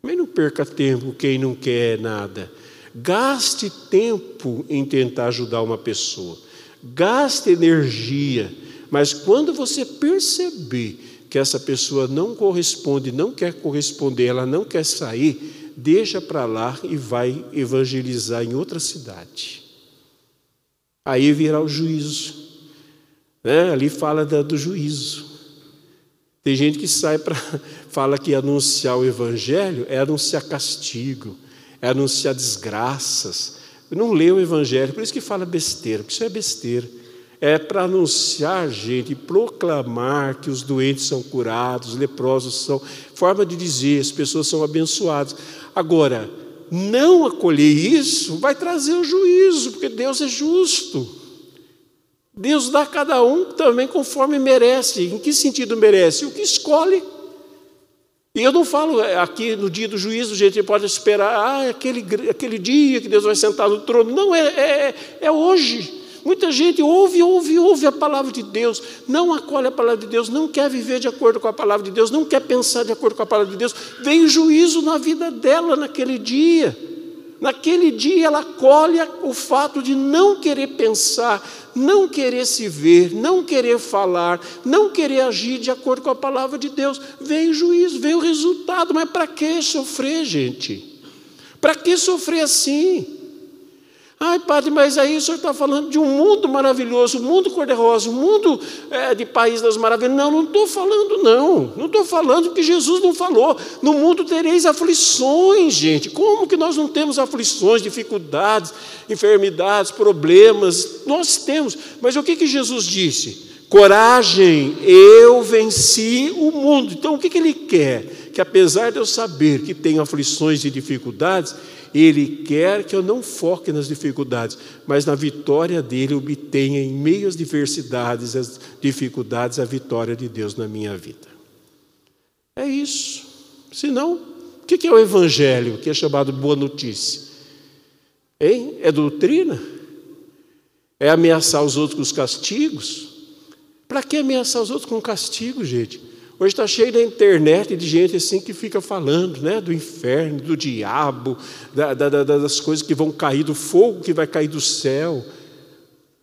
Também não perca tempo quem não quer nada. Gaste tempo em tentar ajudar uma pessoa. Gaste energia. Mas quando você perceber que essa pessoa não corresponde, não quer corresponder, ela não quer sair, deixa para lá e vai evangelizar em outra cidade. Aí virá o juízo. Né? Ali fala do juízo. Tem gente que sai para. fala que anunciar o Evangelho é anunciar castigo, é anunciar desgraças. Não lê o Evangelho, por isso que fala besteira, porque isso é besteira. É para anunciar, gente, proclamar que os doentes são curados, os leprosos são. Forma de dizer, as pessoas são abençoadas. Agora, não acolher isso vai trazer o juízo, porque Deus é justo. Deus dá a cada um também conforme merece. Em que sentido merece? O que escolhe. E eu não falo é, aqui no dia do juízo, gente pode esperar, ah, aquele, aquele dia que Deus vai sentar no trono. Não, é, é, é hoje. Muita gente ouve, ouve, ouve a palavra de Deus, não acolhe a palavra de Deus, não quer viver de acordo com a palavra de Deus, não quer pensar de acordo com a palavra de Deus. Vem juízo na vida dela naquele dia. Naquele dia ela colhe o fato de não querer pensar, não querer se ver, não querer falar, não querer agir de acordo com a palavra de Deus. Vem o juízo, vem o resultado, mas para que sofrer, gente? Para que sofrer assim? Ai, padre, mas aí o senhor está falando de um mundo maravilhoso, um mundo cor-de-rosa, um mundo é, de país das maravilhas. Não, não estou falando, não. Não estou falando que Jesus não falou. No mundo tereis aflições, gente. Como que nós não temos aflições, dificuldades, enfermidades, problemas? Nós temos. Mas o que, que Jesus disse? Coragem, eu venci o mundo. Então, o que, que ele quer? Que apesar de eu saber que tenho aflições e dificuldades, ele quer que eu não foque nas dificuldades, mas na vitória dele obtenha em meio às diversidades, às dificuldades, a vitória de Deus na minha vida. É isso. Senão, o que é o Evangelho, que é chamado boa notícia? Hein? É doutrina? É ameaçar os outros com os castigos? Para que ameaçar os outros com castigo, gente? Hoje está cheio da internet de gente assim que fica falando né, do inferno, do diabo, da, da, das coisas que vão cair, do fogo que vai cair do céu.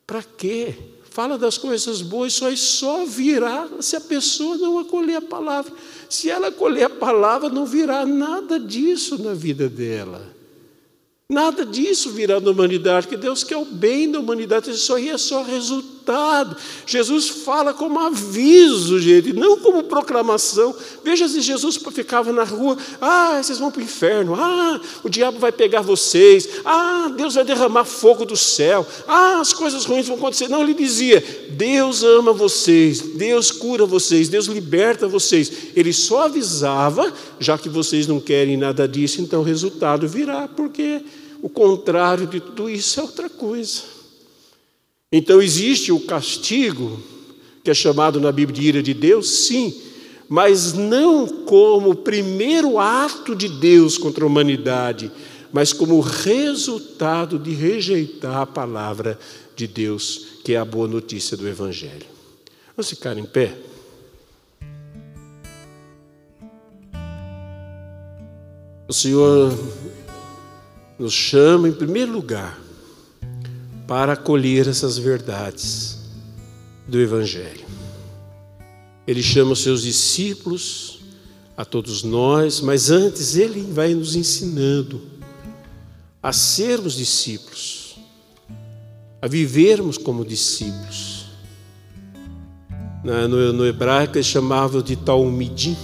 Para quê? Fala das coisas boas, só só virá se a pessoa não acolher a palavra. Se ela acolher a palavra, não virá nada disso na vida dela. Nada disso virá na humanidade, que Deus quer o bem da humanidade, isso aí é só resultado. Jesus fala como aviso, gente, não como proclamação. Veja se Jesus ficava na rua, ah, vocês vão para o inferno, ah, o diabo vai pegar vocês, ah, Deus vai derramar fogo do céu, ah, as coisas ruins vão acontecer. Não, ele dizia: Deus ama vocês, Deus cura vocês, Deus liberta vocês. Ele só avisava, já que vocês não querem nada disso, então o resultado virá, porque o contrário de tudo isso é outra coisa. Então existe o castigo, que é chamado na Bíblia de ira de Deus, sim, mas não como o primeiro ato de Deus contra a humanidade, mas como resultado de rejeitar a palavra de Deus, que é a boa notícia do Evangelho. Vamos ficar em pé? O Senhor nos chama, em primeiro lugar, para acolher essas verdades do Evangelho. Ele chama os seus discípulos, a todos nós, mas antes ele vai nos ensinando a sermos discípulos, a vivermos como discípulos. No, hebraico eles chamavam de talmidim,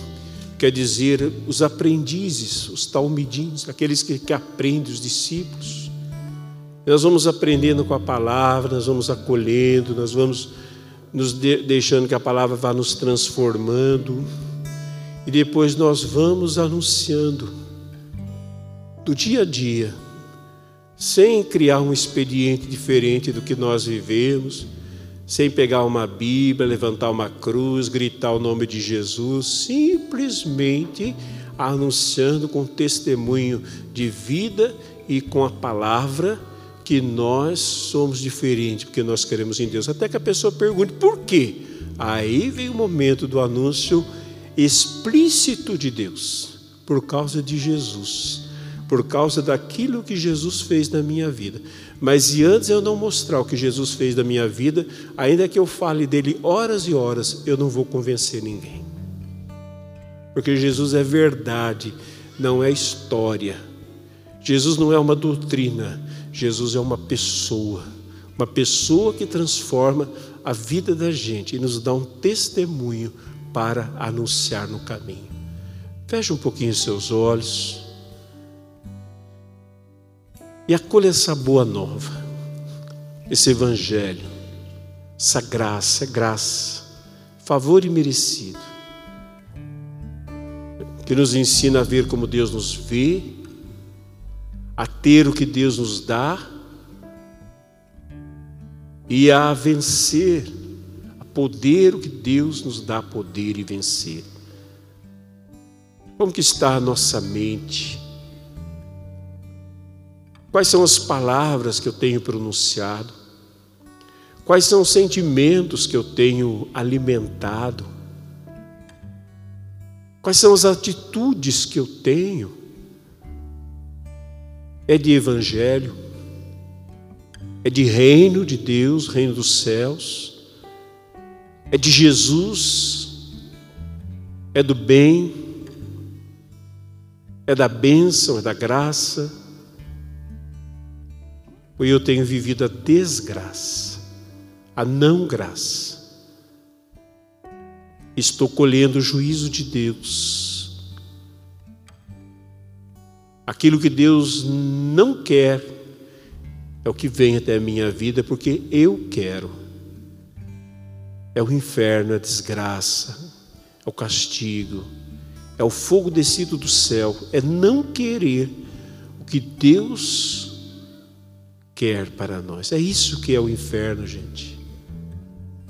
quer dizer os aprendizes, os talmidins, aqueles que, que aprendem os discípulos. Nós vamos aprendendo com a palavra, nós vamos acolhendo, nós vamos nos de, deixando que a palavra vá nos transformando, e depois nós vamos anunciando do dia a dia, sem criar um expediente diferente do que nós vivemos sem pegar uma Bíblia, levantar uma cruz, gritar o nome de Jesus, simplesmente anunciando com testemunho de vida e com a palavra que nós somos diferentes, porque nós queremos em Deus. Até que a pessoa pergunte por quê? Aí vem o momento do anúncio explícito de Deus, por causa de Jesus, por causa daquilo que Jesus fez na minha vida. Mas e antes eu não mostrar o que Jesus fez da minha vida, ainda que eu fale dele horas e horas, eu não vou convencer ninguém. Porque Jesus é verdade, não é história. Jesus não é uma doutrina, Jesus é uma pessoa. Uma pessoa que transforma a vida da gente e nos dá um testemunho para anunciar no caminho. Feche um pouquinho seus olhos e acolha essa boa nova, esse evangelho, essa graça, graça, favor imerecido, que nos ensina a ver como Deus nos vê, a ter o que Deus nos dá e a vencer, a poder o que Deus nos dá poder e vencer. Como que está a nossa mente? Quais são as palavras que eu tenho pronunciado? Quais são os sentimentos que eu tenho alimentado? Quais são as atitudes que eu tenho é de evangelho, é de reino de Deus, reino dos céus, é de Jesus, é do bem, é da bênção, é da graça. Ou eu tenho vivido a desgraça, a não graça. Estou colhendo o juízo de Deus. Aquilo que Deus não quer é o que vem até a minha vida porque eu quero. É o inferno, é a desgraça, é o castigo, é o fogo descido do céu, é não querer o que Deus quer para nós. É isso que é o inferno, gente.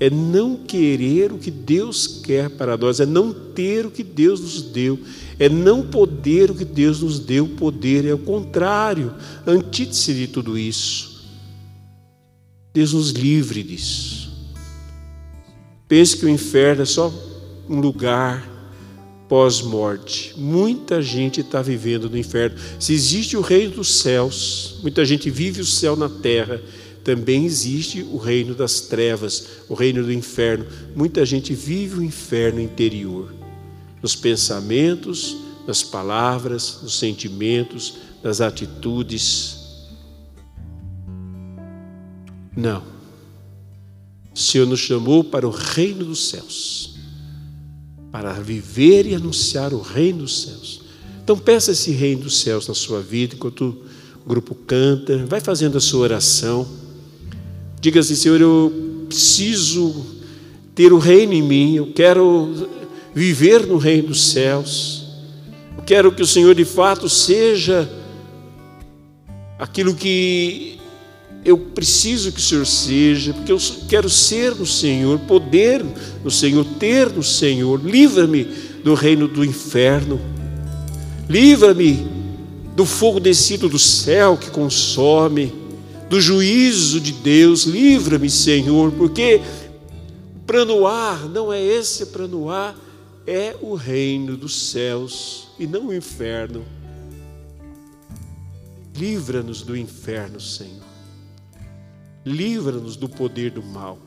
É não querer o que Deus quer para nós, é não ter o que Deus nos deu, é não poder o que Deus nos deu poder, é o contrário, antítese de tudo isso. Deus nos livre disso. Pense que o inferno é só um lugar pós-morte. Muita gente está vivendo no inferno. Se existe o reino dos céus, muita gente vive o céu na terra, também existe o reino das trevas, o reino do inferno. Muita gente vive o inferno interior, nos pensamentos, nas palavras, nos sentimentos, nas atitudes. Não. O Senhor nos chamou para o reino dos céus, para viver e anunciar o reino dos céus. Então peça esse reino dos céus na sua vida, enquanto o grupo canta, vai fazendo a sua oração. Diga assim, Senhor, eu preciso ter o reino em mim, eu quero viver no reino dos céus. Eu quero que o Senhor de fato seja aquilo que eu preciso que o Senhor seja, porque eu quero ser no Senhor, poder no Senhor, ter no Senhor. Livra-me do reino do inferno. Livra-me do fogo descido do céu que consome, do juízo de Deus. Livra-me, Senhor, porque o não é esse ar, é o reino dos céus e não o inferno. Livra-nos do inferno, Senhor livra-nos do poder do mal.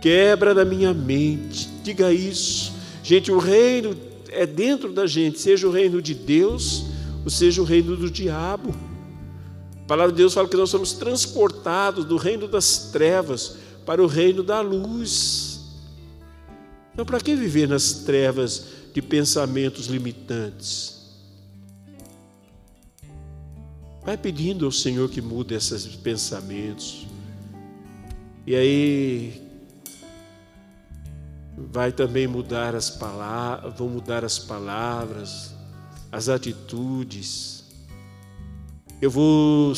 Quebra da minha mente, diga isso. Gente, o reino é dentro da gente, seja o reino de Deus, ou seja o reino do diabo. Palavra de Deus fala que nós somos transportados do reino das trevas para o reino da luz. Então, para que viver nas trevas de pensamentos limitantes? Vai pedindo ao Senhor que mude esses pensamentos. E aí vai também mudar as palavras, vão mudar as palavras, as atitudes. Eu vou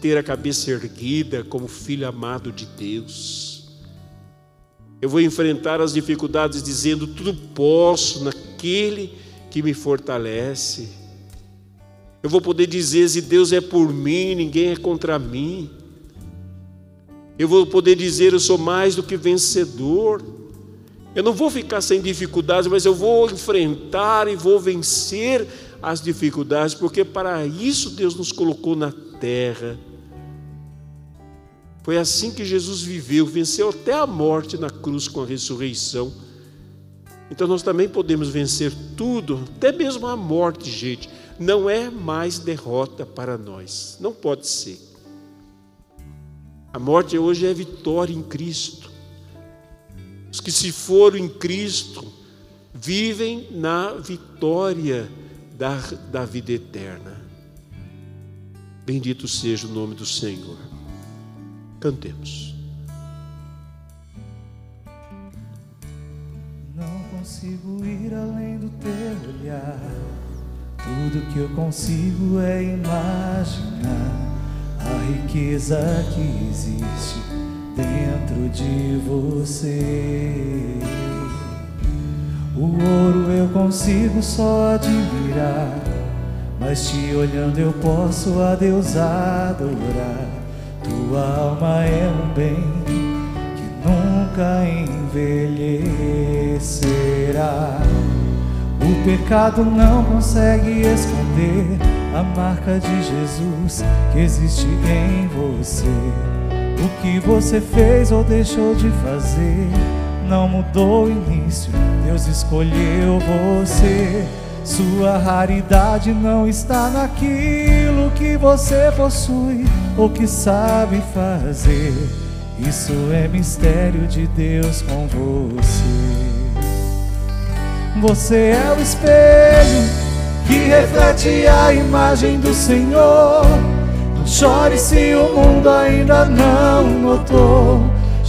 ter a cabeça erguida como filho amado de Deus. Eu vou enfrentar as dificuldades dizendo tudo posso naquele que me fortalece. Eu vou poder dizer: se Deus é por mim, ninguém é contra mim. Eu vou poder dizer: eu sou mais do que vencedor. Eu não vou ficar sem dificuldades, mas eu vou enfrentar e vou vencer as dificuldades, porque para isso Deus nos colocou na terra. Foi assim que Jesus viveu, venceu até a morte na cruz com a ressurreição. Então nós também podemos vencer tudo, até mesmo a morte, gente não é mais derrota para nós. Não pode ser. A morte hoje é vitória em Cristo. Os que se foram em Cristo vivem na vitória da, da vida eterna. Bendito seja o nome do Senhor. Cantemos. Não consigo ir além do teu olhar tudo que eu consigo é imaginar a riqueza que existe dentro de você. O ouro eu consigo só admirar, mas te olhando eu posso a Deus adorar. Tua alma é um bem que nunca envelhecerá. O pecado não consegue esconder a marca de Jesus que existe em você. O que você fez ou deixou de fazer não mudou o início. Deus escolheu você. Sua raridade não está naquilo que você possui ou que sabe fazer. Isso é mistério de Deus com você. Você é o espelho que reflete a imagem do Senhor. Não chore se o mundo ainda não notou.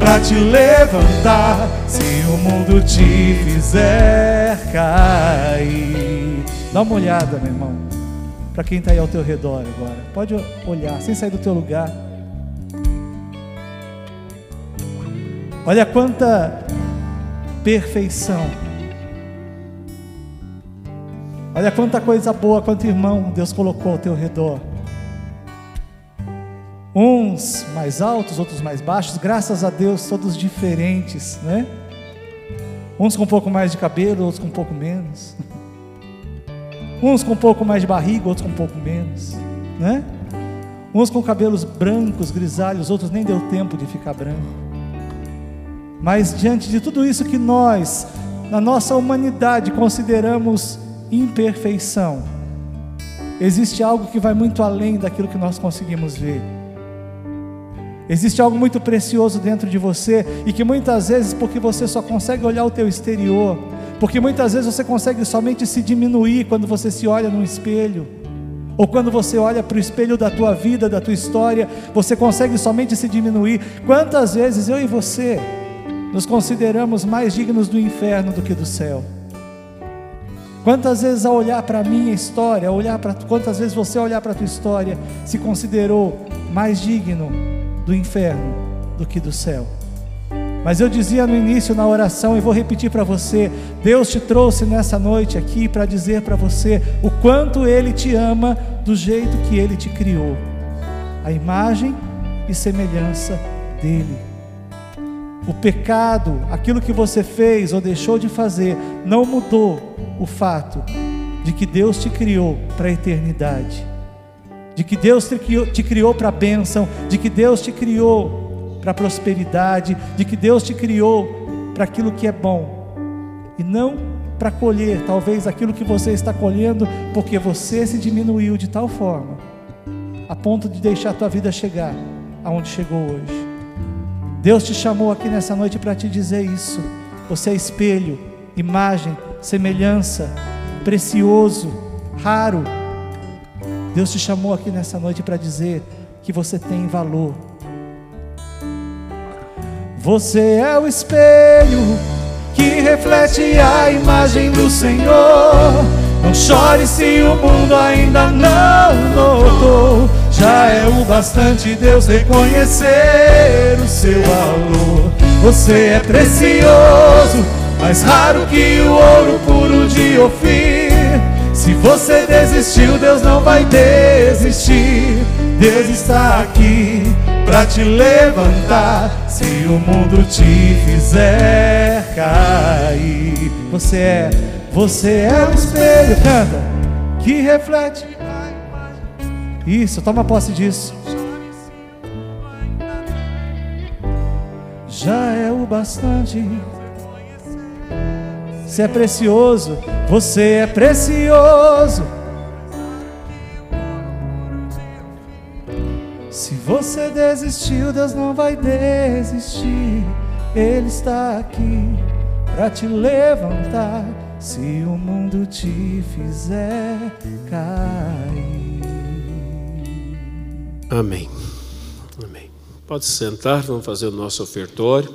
para te levantar. Se o mundo te fizer cair, dá uma olhada, meu irmão, para quem está aí ao teu redor agora. Pode olhar, sem sair do teu lugar. Olha quanta perfeição Olha quanta coisa boa, quanto irmão Deus colocou ao teu redor. Uns mais altos, outros mais baixos, graças a Deus, todos diferentes, né? Uns com um pouco mais de cabelo, outros com um pouco menos. Uns com um pouco mais de barriga, outros com um pouco menos, né? Uns com cabelos brancos, grisalhos, outros nem deu tempo de ficar branco. Mas diante de tudo isso que nós, na nossa humanidade, consideramos imperfeição, existe algo que vai muito além daquilo que nós conseguimos ver. Existe algo muito precioso dentro de você e que muitas vezes, porque você só consegue olhar o teu exterior, porque muitas vezes você consegue somente se diminuir quando você se olha no espelho, ou quando você olha para o espelho da tua vida, da tua história, você consegue somente se diminuir. Quantas vezes eu e você nos consideramos mais dignos do inferno do que do céu? Quantas vezes ao olhar para a minha história, olhar para quantas vezes você olhar para a tua história, se considerou mais digno do inferno do que do céu? Mas eu dizia no início na oração e vou repetir para você: Deus te trouxe nessa noite aqui para dizer para você o quanto Ele te ama do jeito que Ele te criou, a imagem e semelhança dEle. O pecado, aquilo que você fez ou deixou de fazer, não mudou o fato de que Deus te criou para a eternidade, de que Deus te criou, te criou para a bênção, de que Deus te criou para a prosperidade, de que Deus te criou para aquilo que é bom e não para colher talvez aquilo que você está colhendo porque você se diminuiu de tal forma a ponto de deixar a tua vida chegar aonde chegou hoje. Deus te chamou aqui nessa noite para te dizer isso. Você é espelho, imagem, semelhança, precioso, raro. Deus te chamou aqui nessa noite para dizer que você tem valor. Você é o espelho que reflete a imagem do Senhor. Não chore se o mundo ainda não notou. Já é o bastante Deus reconhecer o seu valor. Você é precioso, mais raro que o ouro puro de Ofir. Se você desistiu, Deus não vai desistir. Deus está aqui para te levantar. Se o mundo te fizer cair, você é, você é o espelho, canta, que reflete isso, toma posse disso. Já é o bastante. Você é precioso, você é precioso. Se você desistiu, Deus não vai desistir. Ele está aqui para te levantar. Se o mundo te fizer cair. Amém. Amém. Pode sentar, vamos fazer o nosso ofertório.